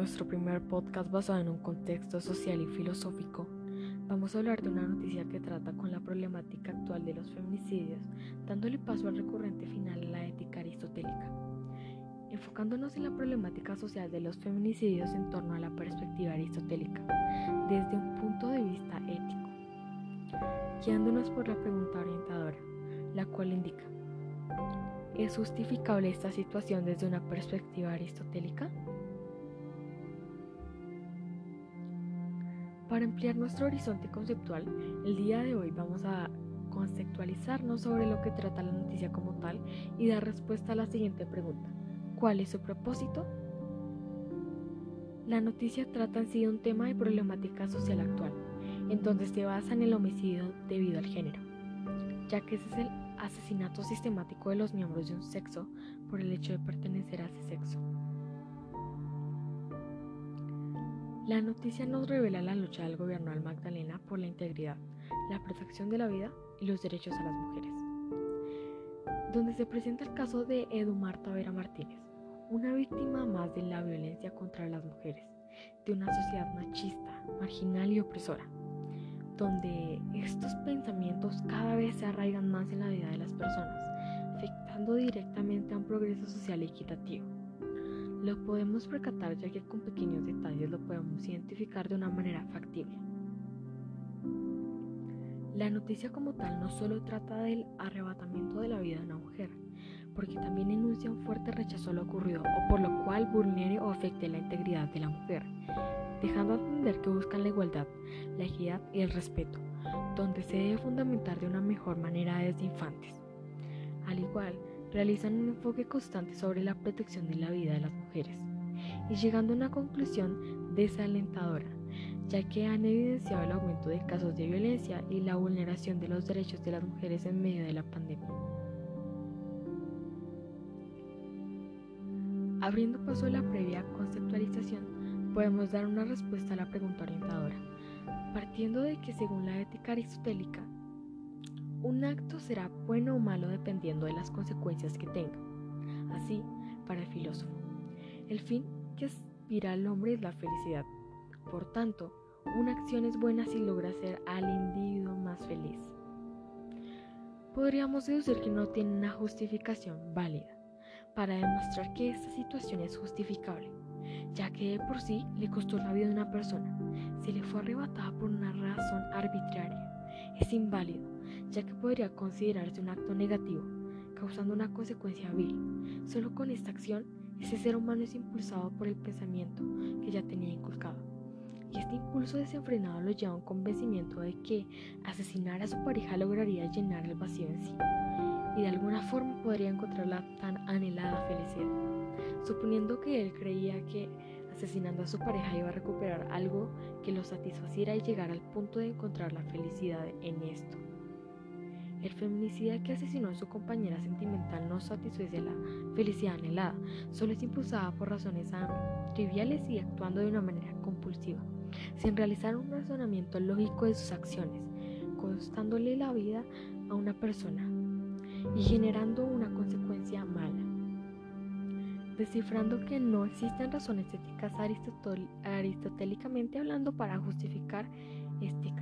nuestro primer podcast basado en un contexto social y filosófico, vamos a hablar de una noticia que trata con la problemática actual de los feminicidios, dándole paso al recurrente final a la ética aristotélica, enfocándonos en la problemática social de los feminicidios en torno a la perspectiva aristotélica, desde un punto de vista ético, guiándonos por la pregunta orientadora, la cual indica, ¿es justificable esta situación desde una perspectiva aristotélica? Para ampliar nuestro horizonte conceptual, el día de hoy vamos a conceptualizarnos sobre lo que trata la noticia como tal y dar respuesta a la siguiente pregunta. ¿Cuál es su propósito? La noticia trata en sí un tema de problemática social actual, entonces se basa en el homicidio debido al género, ya que ese es el asesinato sistemático de los miembros de un sexo por el hecho de pertenecer a ese sexo. La noticia nos revela la lucha del gobierno del Magdalena por la integridad, la protección de la vida y los derechos a las mujeres, donde se presenta el caso de Edumar Tavera Martínez, una víctima más de la violencia contra las mujeres, de una sociedad machista, marginal y opresora, donde estos pensamientos cada vez se arraigan más en la vida de las personas, afectando directamente a un progreso social equitativo. Lo podemos percatar ya que con pequeños detalles lo podemos identificar de una manera factible. La noticia como tal no solo trata del arrebatamiento de la vida de una mujer, porque también enuncia un fuerte rechazo a lo ocurrido o por lo cual vulnere o afecte la integridad de la mujer, dejando entender que buscan la igualdad, la equidad y el respeto, donde se debe fundamentar de una mejor manera desde infantes. Al igual, realizan un enfoque constante sobre la protección de la vida de las mujeres y llegando a una conclusión desalentadora, ya que han evidenciado el aumento de casos de violencia y la vulneración de los derechos de las mujeres en medio de la pandemia. Abriendo paso a la previa conceptualización, podemos dar una respuesta a la pregunta orientadora, partiendo de que según la ética aristotélica, un acto será bueno o malo dependiendo de las consecuencias que tenga. Así, para el filósofo, el fin que aspira al hombre es la felicidad. Por tanto, una acción es buena si logra hacer al individuo más feliz. Podríamos deducir que no tiene una justificación válida para demostrar que esta situación es justificable, ya que de por sí le costó la vida a una persona, se le fue arrebatada por una razón arbitraria, es inválido ya que podría considerarse un acto negativo, causando una consecuencia vil. Solo con esta acción, ese ser humano es impulsado por el pensamiento que ya tenía inculcado. Y este impulso desenfrenado lo lleva a un convencimiento de que asesinar a su pareja lograría llenar el vacío en sí y de alguna forma podría encontrar la tan anhelada felicidad, suponiendo que él creía que asesinando a su pareja iba a recuperar algo que lo satisfaciera y llegar al punto de encontrar la felicidad en esto. El feminicida que asesinó a su compañera sentimental no satisface la felicidad anhelada, solo es impulsada por razones triviales y actuando de una manera compulsiva, sin realizar un razonamiento lógico de sus acciones, costándole la vida a una persona y generando una consecuencia mala. Descifrando que no existen razones éticas aristotélicamente hablando para justificar este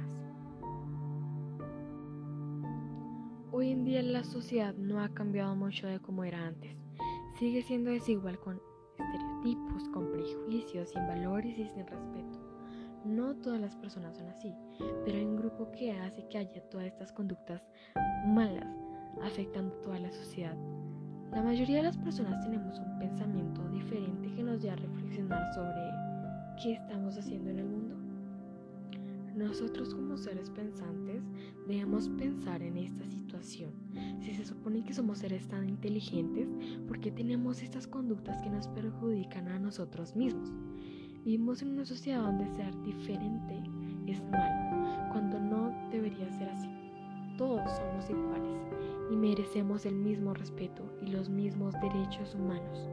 Hoy en día la sociedad no ha cambiado mucho de como era antes. Sigue siendo desigual con estereotipos, con prejuicios, sin valores y sin respeto. No todas las personas son así, pero hay un grupo que hace que haya todas estas conductas malas, afectando a toda la sociedad. La mayoría de las personas tenemos un pensamiento diferente que nos lleva a reflexionar sobre qué estamos haciendo en el mundo. Nosotros como seres pensantes debemos pensar en esta situación. Si se supone que somos seres tan inteligentes, ¿por qué tenemos estas conductas que nos perjudican a nosotros mismos? Vivimos en una sociedad donde ser diferente es malo, cuando no debería ser así. Todos somos iguales y merecemos el mismo respeto y los mismos derechos humanos.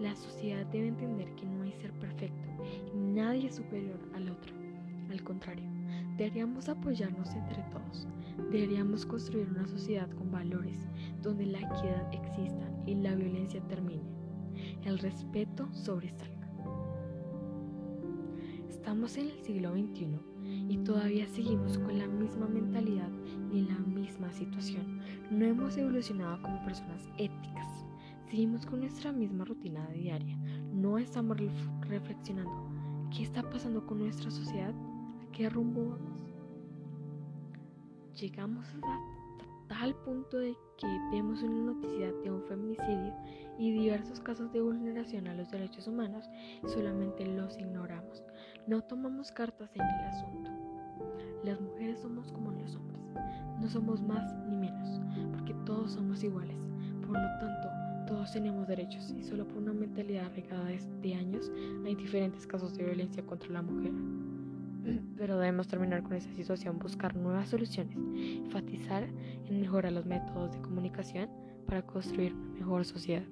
La sociedad debe entender que no hay ser perfecto y nadie es superior al otro. Al contrario, Deberíamos apoyarnos entre todos. Deberíamos construir una sociedad con valores donde la equidad exista y la violencia termine. El respeto sobresalga. Estamos en el siglo XXI y todavía seguimos con la misma mentalidad y la misma situación. No hemos evolucionado como personas éticas. Seguimos con nuestra misma rutina diaria. No estamos reflexionando qué está pasando con nuestra sociedad, qué rumbo vamos. Llegamos a tal punto de que vemos una noticia de un feminicidio y diversos casos de vulneración a los derechos humanos y solamente los ignoramos. No tomamos cartas en el asunto. Las mujeres somos como los hombres. No somos más ni menos, porque todos somos iguales. Por lo tanto, todos tenemos derechos y solo por una mentalidad arraigada de años hay diferentes casos de violencia contra la mujer. Pero debemos terminar con esa situación, buscar nuevas soluciones, enfatizar en mejorar los métodos de comunicación para construir una mejor sociedad.